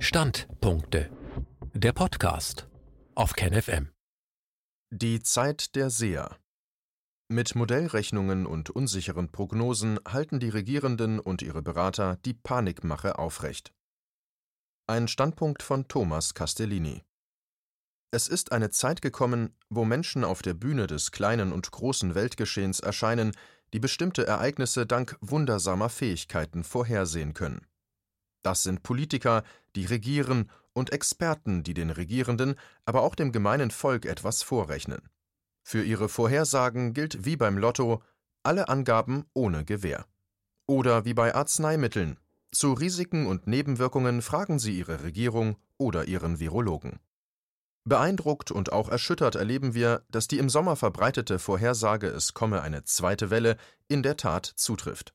Standpunkte. Der Podcast auf KenFM. Die Zeit der Seher. Mit Modellrechnungen und unsicheren Prognosen halten die Regierenden und ihre Berater die Panikmache aufrecht. Ein Standpunkt von Thomas Castellini. Es ist eine Zeit gekommen, wo Menschen auf der Bühne des kleinen und großen Weltgeschehens erscheinen, die bestimmte Ereignisse dank wundersamer Fähigkeiten vorhersehen können. Das sind Politiker, die regieren, und Experten, die den Regierenden, aber auch dem gemeinen Volk etwas vorrechnen. Für ihre Vorhersagen gilt wie beim Lotto alle Angaben ohne Gewähr. Oder wie bei Arzneimitteln. Zu Risiken und Nebenwirkungen fragen Sie Ihre Regierung oder Ihren Virologen. Beeindruckt und auch erschüttert erleben wir, dass die im Sommer verbreitete Vorhersage, es komme eine zweite Welle, in der Tat zutrifft.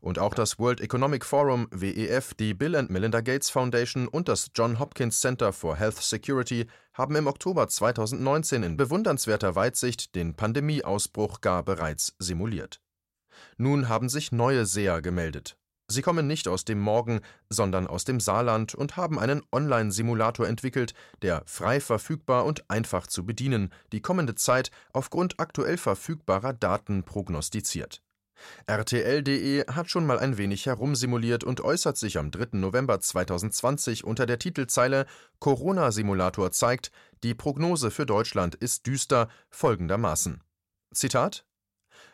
Und auch das World Economic Forum WEF, die Bill and Melinda Gates Foundation und das John Hopkins Center for Health Security haben im Oktober 2019 in bewundernswerter Weitsicht den Pandemieausbruch gar bereits simuliert. Nun haben sich neue Seher gemeldet. Sie kommen nicht aus dem Morgen, sondern aus dem Saarland und haben einen Online-Simulator entwickelt, der frei verfügbar und einfach zu bedienen die kommende Zeit aufgrund aktuell verfügbarer Daten prognostiziert. RTL.de hat schon mal ein wenig herumsimuliert und äußert sich am 3. November 2020 unter der Titelzeile Corona-Simulator zeigt, die Prognose für Deutschland ist düster folgendermaßen. Zitat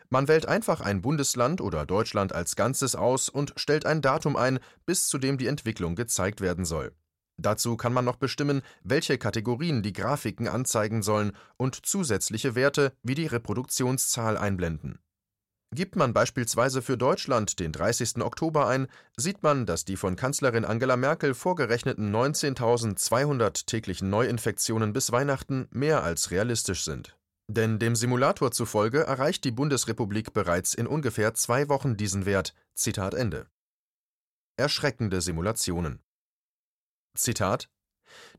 man wählt einfach ein Bundesland oder Deutschland als Ganzes aus und stellt ein Datum ein, bis zu dem die Entwicklung gezeigt werden soll. Dazu kann man noch bestimmen, welche Kategorien die Grafiken anzeigen sollen und zusätzliche Werte wie die Reproduktionszahl einblenden. Gibt man beispielsweise für Deutschland den 30. Oktober ein, sieht man, dass die von Kanzlerin Angela Merkel vorgerechneten 19.200 täglichen Neuinfektionen bis Weihnachten mehr als realistisch sind. Denn dem Simulator zufolge erreicht die Bundesrepublik bereits in ungefähr zwei Wochen diesen Wert. Zitat Ende. Erschreckende Simulationen. Zitat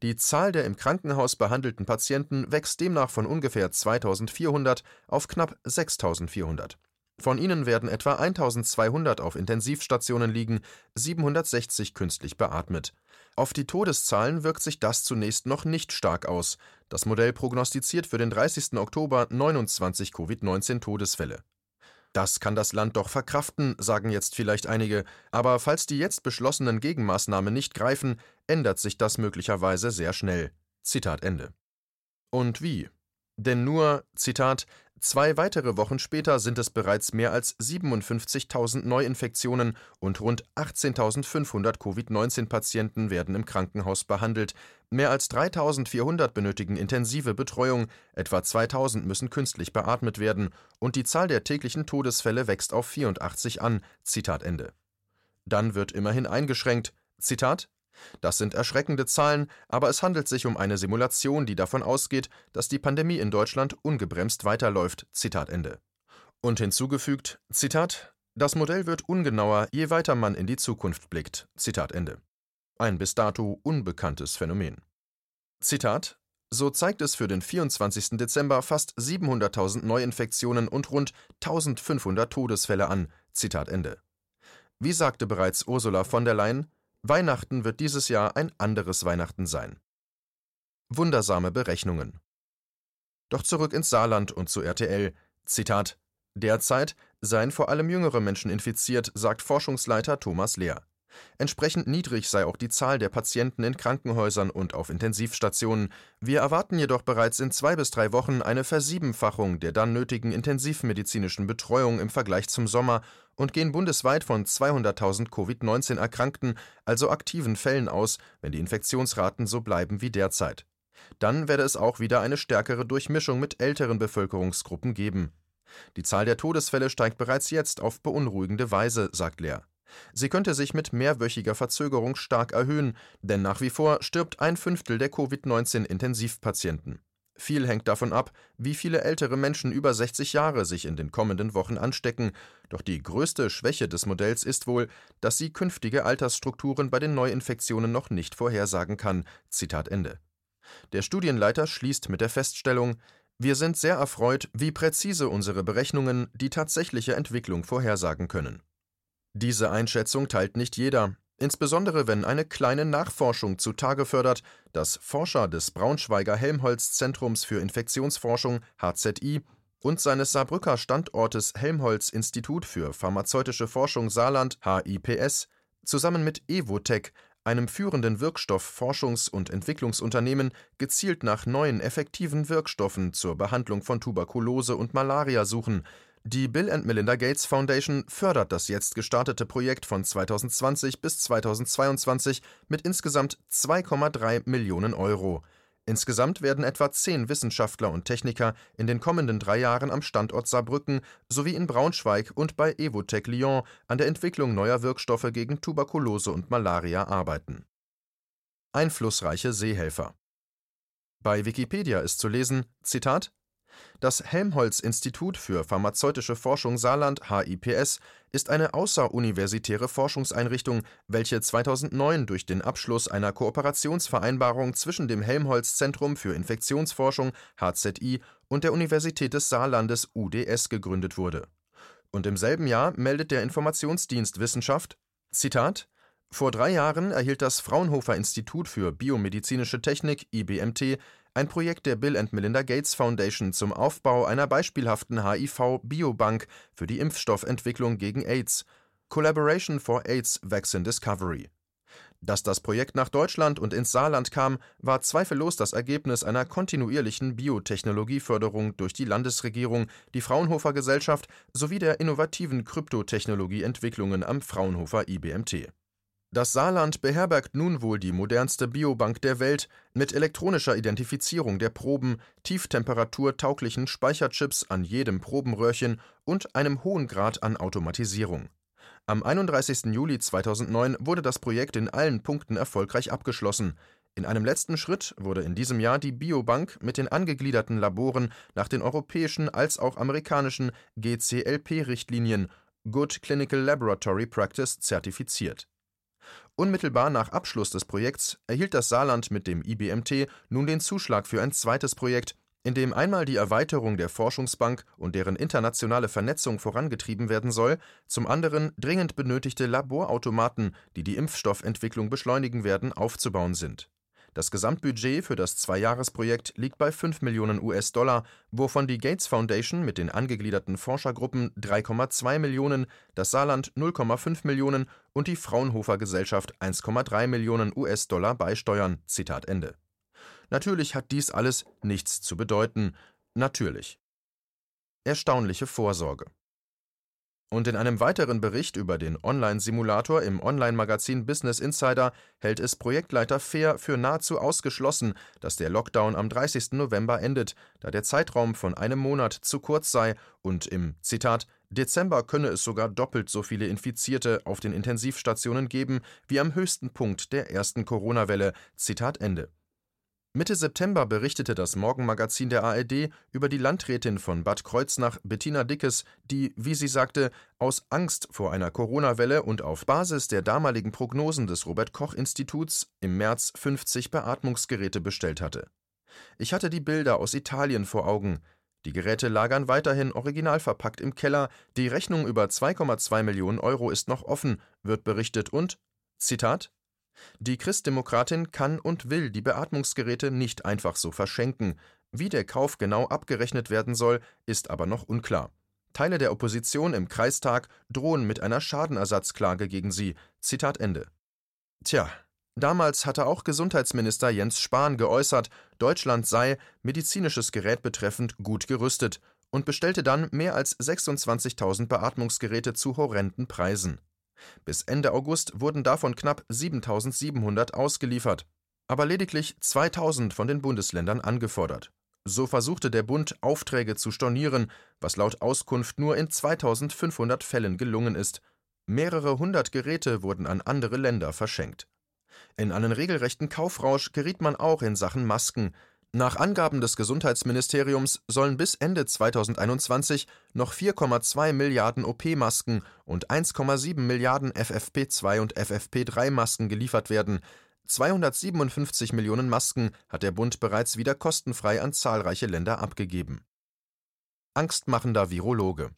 die Zahl der im Krankenhaus behandelten Patienten wächst demnach von ungefähr 2400 auf knapp 6400. Von ihnen werden etwa 1200 auf Intensivstationen liegen, 760 künstlich beatmet. Auf die Todeszahlen wirkt sich das zunächst noch nicht stark aus. Das Modell prognostiziert für den 30. Oktober 29 Covid-19-Todesfälle. Das kann das Land doch verkraften, sagen jetzt vielleicht einige, aber falls die jetzt beschlossenen Gegenmaßnahmen nicht greifen, ändert sich das möglicherweise sehr schnell. Zitat Ende. Und wie? Denn nur, Zitat, Zwei weitere Wochen später sind es bereits mehr als 57.000 Neuinfektionen und rund 18.500 Covid-19-Patienten werden im Krankenhaus behandelt. Mehr als 3.400 benötigen intensive Betreuung, etwa 2.000 müssen künstlich beatmet werden und die Zahl der täglichen Todesfälle wächst auf 84 an. Zitat Ende. Dann wird immerhin eingeschränkt. Zitat das sind erschreckende Zahlen, aber es handelt sich um eine Simulation, die davon ausgeht, dass die Pandemie in Deutschland ungebremst weiterläuft. Zitat Ende. Und hinzugefügt, Zitat, das Modell wird ungenauer, je weiter man in die Zukunft blickt. Zitat Ende. Ein bis dato unbekanntes Phänomen. Zitat, so zeigt es für den 24. Dezember fast 700.000 Neuinfektionen und rund 1500 Todesfälle an. Zitat Ende. Wie sagte bereits Ursula von der Leyen, Weihnachten wird dieses Jahr ein anderes Weihnachten sein. Wundersame Berechnungen. Doch zurück ins Saarland und zu RTL. Zitat: Derzeit seien vor allem jüngere Menschen infiziert, sagt Forschungsleiter Thomas Lehr. Entsprechend niedrig sei auch die Zahl der Patienten in Krankenhäusern und auf Intensivstationen. Wir erwarten jedoch bereits in zwei bis drei Wochen eine Versiebenfachung der dann nötigen intensivmedizinischen Betreuung im Vergleich zum Sommer und gehen bundesweit von 200.000 Covid-19-Erkrankten, also aktiven Fällen aus, wenn die Infektionsraten so bleiben wie derzeit. Dann werde es auch wieder eine stärkere Durchmischung mit älteren Bevölkerungsgruppen geben. Die Zahl der Todesfälle steigt bereits jetzt auf beunruhigende Weise, sagt Lehr. Sie könnte sich mit mehrwöchiger Verzögerung stark erhöhen, denn nach wie vor stirbt ein Fünftel der Covid-19-Intensivpatienten. Viel hängt davon ab, wie viele ältere Menschen über 60 Jahre sich in den kommenden Wochen anstecken, doch die größte Schwäche des Modells ist wohl, dass sie künftige Altersstrukturen bei den Neuinfektionen noch nicht vorhersagen kann. Zitat Ende. Der Studienleiter schließt mit der Feststellung, wir sind sehr erfreut, wie präzise unsere Berechnungen die tatsächliche Entwicklung vorhersagen können. Diese Einschätzung teilt nicht jeder. insbesondere wenn eine kleine Nachforschung zutage fördert, dass Forscher des Braunschweiger Helmholtz-Zentrums für Infektionsforschung HZI und seines Saarbrücker Standortes Helmholtz-Institut für pharmazeutische Forschung Saarland HIPS zusammen mit Evotec, einem führenden Wirkstoffforschungs- und Entwicklungsunternehmen, gezielt nach neuen effektiven Wirkstoffen zur Behandlung von Tuberkulose und Malaria suchen die Bill and Melinda Gates Foundation fördert das jetzt gestartete Projekt von 2020 bis 2022 mit insgesamt 2,3 Millionen Euro. Insgesamt werden etwa zehn Wissenschaftler und Techniker in den kommenden drei Jahren am Standort Saarbrücken sowie in Braunschweig und bei Evotec Lyon an der Entwicklung neuer Wirkstoffe gegen Tuberkulose und Malaria arbeiten. Einflussreiche Seehelfer Bei Wikipedia ist zu lesen: Zitat das Helmholtz-Institut für pharmazeutische Forschung Saarland (HIPS) ist eine außeruniversitäre Forschungseinrichtung, welche 2009 durch den Abschluss einer Kooperationsvereinbarung zwischen dem Helmholtz-Zentrum für Infektionsforschung (HZI) und der Universität des Saarlandes (UDS) gegründet wurde. Und im selben Jahr meldet der Informationsdienst Wissenschaft: „ Zitat Vor drei Jahren erhielt das Fraunhofer Institut für biomedizinische Technik (IBMT) ein Projekt der Bill and Melinda Gates Foundation zum Aufbau einer beispielhaften HIV-Biobank für die Impfstoffentwicklung gegen AIDS (Collaboration for AIDS Vaccine Discovery). Dass das Projekt nach Deutschland und ins Saarland kam, war zweifellos das Ergebnis einer kontinuierlichen Biotechnologieförderung durch die Landesregierung, die Fraunhofer Gesellschaft sowie der innovativen Kryptotechnologieentwicklungen am Fraunhofer IBMT das Saarland beherbergt nun wohl die modernste Biobank der Welt mit elektronischer Identifizierung der Proben, tieftemperaturtauglichen Speicherchips an jedem Probenröhrchen und einem hohen Grad an Automatisierung. Am 31. Juli 2009 wurde das Projekt in allen Punkten erfolgreich abgeschlossen. In einem letzten Schritt wurde in diesem Jahr die Biobank mit den angegliederten Laboren nach den europäischen als auch amerikanischen GCLP-Richtlinien Good Clinical Laboratory Practice zertifiziert Unmittelbar nach Abschluss des Projekts erhielt das Saarland mit dem IBMT nun den Zuschlag für ein zweites Projekt, in dem einmal die Erweiterung der Forschungsbank und deren internationale Vernetzung vorangetrieben werden soll, zum anderen dringend benötigte Laborautomaten, die die Impfstoffentwicklung beschleunigen werden, aufzubauen sind das Gesamtbudget für das Zweijahresprojekt liegt bei 5 Millionen US-Dollar, wovon die Gates Foundation mit den angegliederten Forschergruppen 3,2 Millionen, das Saarland 0,5 Millionen und die Fraunhofer Gesellschaft 1,3 Millionen US-Dollar beisteuern. Zitat Ende. Natürlich hat dies alles nichts zu bedeuten. Natürlich. Erstaunliche Vorsorge und in einem weiteren Bericht über den Online-Simulator im Online-Magazin Business Insider hält es Projektleiter Fair für nahezu ausgeschlossen, dass der Lockdown am 30. November endet, da der Zeitraum von einem Monat zu kurz sei und im Zitat Dezember könne es sogar doppelt so viele Infizierte auf den Intensivstationen geben wie am höchsten Punkt der ersten Corona-Welle. Zitat Ende. Mitte September berichtete das Morgenmagazin der ARD über die Landrätin von Bad Kreuznach, Bettina Dickes, die, wie sie sagte, aus Angst vor einer Corona-Welle und auf Basis der damaligen Prognosen des Robert-Koch-Instituts im März 50 Beatmungsgeräte bestellt hatte. Ich hatte die Bilder aus Italien vor Augen. Die Geräte lagern weiterhin original verpackt im Keller, die Rechnung über 2,2 Millionen Euro ist noch offen, wird berichtet und Zitat die Christdemokratin kann und will die Beatmungsgeräte nicht einfach so verschenken. Wie der Kauf genau abgerechnet werden soll, ist aber noch unklar. Teile der Opposition im Kreistag drohen mit einer Schadenersatzklage gegen sie. Zitat Ende. Tja, damals hatte auch Gesundheitsminister Jens Spahn geäußert, Deutschland sei, medizinisches Gerät betreffend, gut gerüstet und bestellte dann mehr als 26.000 Beatmungsgeräte zu horrenden Preisen. Bis Ende August wurden davon knapp 7700 ausgeliefert, aber lediglich 2000 von den Bundesländern angefordert. So versuchte der Bund, Aufträge zu stornieren, was laut Auskunft nur in 2500 Fällen gelungen ist. Mehrere hundert Geräte wurden an andere Länder verschenkt. In einen regelrechten Kaufrausch geriet man auch in Sachen Masken, nach Angaben des Gesundheitsministeriums sollen bis Ende 2021 noch 4,2 Milliarden OP-Masken und 1,7 Milliarden FFP2 und FFP3-Masken geliefert werden. 257 Millionen Masken hat der Bund bereits wieder kostenfrei an zahlreiche Länder abgegeben. Angstmachender Virologe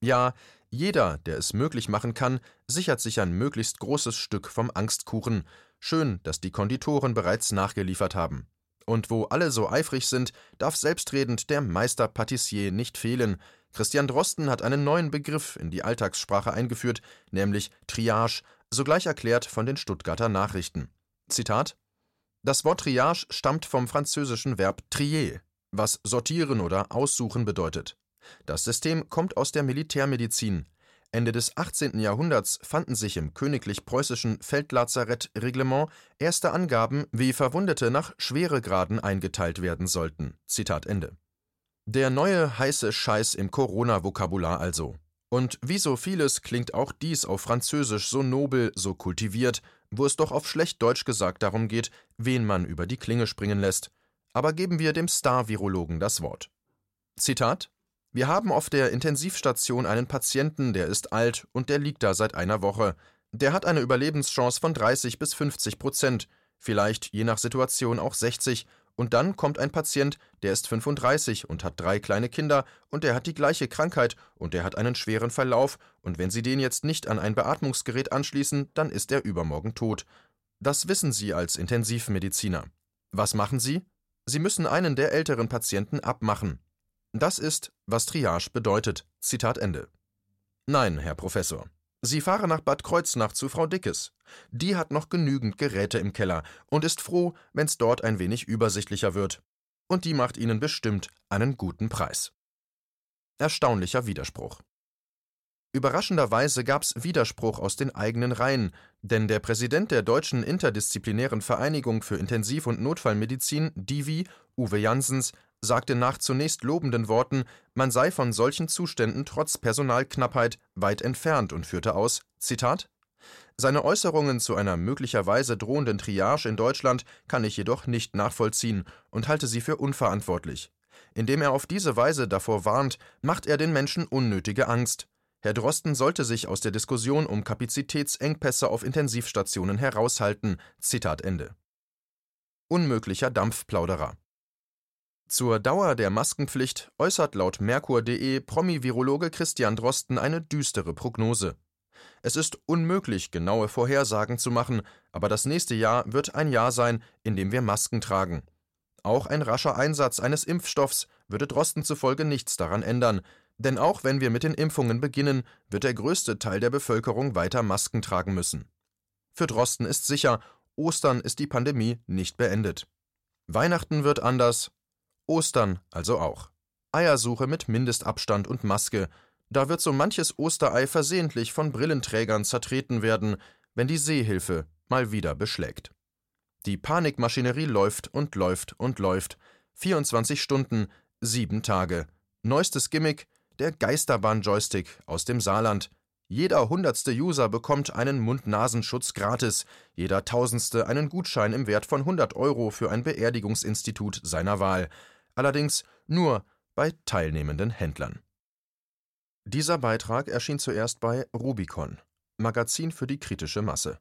Ja, jeder, der es möglich machen kann, sichert sich ein möglichst großes Stück vom Angstkuchen. Schön, dass die Konditoren bereits nachgeliefert haben. Und wo alle so eifrig sind, darf selbstredend der Meister Patissier nicht fehlen. Christian Drosten hat einen neuen Begriff in die Alltagssprache eingeführt, nämlich Triage, sogleich erklärt von den Stuttgarter Nachrichten. Zitat Das Wort Triage stammt vom französischen Verb trier, was sortieren oder aussuchen bedeutet. Das System kommt aus der Militärmedizin. Ende des 18. Jahrhunderts fanden sich im königlich-preußischen Feldlazarett-Reglement erste Angaben, wie Verwundete nach Schweregraden eingeteilt werden sollten. Zitat Ende. Der neue heiße Scheiß im Corona-Vokabular also. Und wie so vieles klingt auch dies auf Französisch so nobel, so kultiviert, wo es doch auf schlecht Deutsch gesagt darum geht, wen man über die Klinge springen lässt. Aber geben wir dem Star-Virologen das Wort. Zitat wir haben auf der Intensivstation einen Patienten, der ist alt und der liegt da seit einer Woche. Der hat eine Überlebenschance von 30 bis 50 Prozent, vielleicht je nach Situation auch 60. Und dann kommt ein Patient, der ist 35 und hat drei kleine Kinder und der hat die gleiche Krankheit und der hat einen schweren Verlauf und wenn Sie den jetzt nicht an ein Beatmungsgerät anschließen, dann ist er übermorgen tot. Das wissen Sie als Intensivmediziner. Was machen Sie? Sie müssen einen der älteren Patienten abmachen. Das ist, was Triage bedeutet. Zitat Ende. Nein, Herr Professor. Sie fahren nach Bad Kreuznach zu Frau Dickes. Die hat noch genügend Geräte im Keller und ist froh, wenn's dort ein wenig übersichtlicher wird. Und die macht Ihnen bestimmt einen guten Preis. Erstaunlicher Widerspruch. Überraschenderweise gab's Widerspruch aus den eigenen Reihen, denn der Präsident der Deutschen Interdisziplinären Vereinigung für Intensiv- und Notfallmedizin, DIVI, Uwe Jansens, sagte nach zunächst lobenden Worten, man sei von solchen Zuständen trotz Personalknappheit weit entfernt und führte aus: Zitat Seine Äußerungen zu einer möglicherweise drohenden Triage in Deutschland kann ich jedoch nicht nachvollziehen und halte sie für unverantwortlich. Indem er auf diese Weise davor warnt, macht er den Menschen unnötige Angst. Herr Drosten sollte sich aus der Diskussion um Kapazitätsengpässe auf Intensivstationen heraushalten. Zitat Ende. Unmöglicher Dampfplauderer. Zur Dauer der Maskenpflicht äußert laut Merkur.de Promi-Virologe Christian Drosten eine düstere Prognose. Es ist unmöglich, genaue Vorhersagen zu machen, aber das nächste Jahr wird ein Jahr sein, in dem wir Masken tragen. Auch ein rascher Einsatz eines Impfstoffs würde Drosten zufolge nichts daran ändern, denn auch wenn wir mit den Impfungen beginnen, wird der größte Teil der Bevölkerung weiter Masken tragen müssen. Für Drosten ist sicher, Ostern ist die Pandemie nicht beendet. Weihnachten wird anders, Ostern also auch. Eiersuche mit Mindestabstand und Maske. Da wird so manches Osterei versehentlich von Brillenträgern zertreten werden, wenn die Seehilfe mal wieder beschlägt. Die Panikmaschinerie läuft und läuft und läuft. 24 Stunden, sieben Tage. Neuestes Gimmick, der Geisterbahn-Joystick aus dem Saarland. Jeder hundertste User bekommt einen Mund-Nasenschutz gratis, jeder tausendste einen Gutschein im Wert von 100 Euro für ein Beerdigungsinstitut seiner Wahl allerdings nur bei teilnehmenden Händlern. Dieser Beitrag erschien zuerst bei Rubicon, Magazin für die kritische Masse.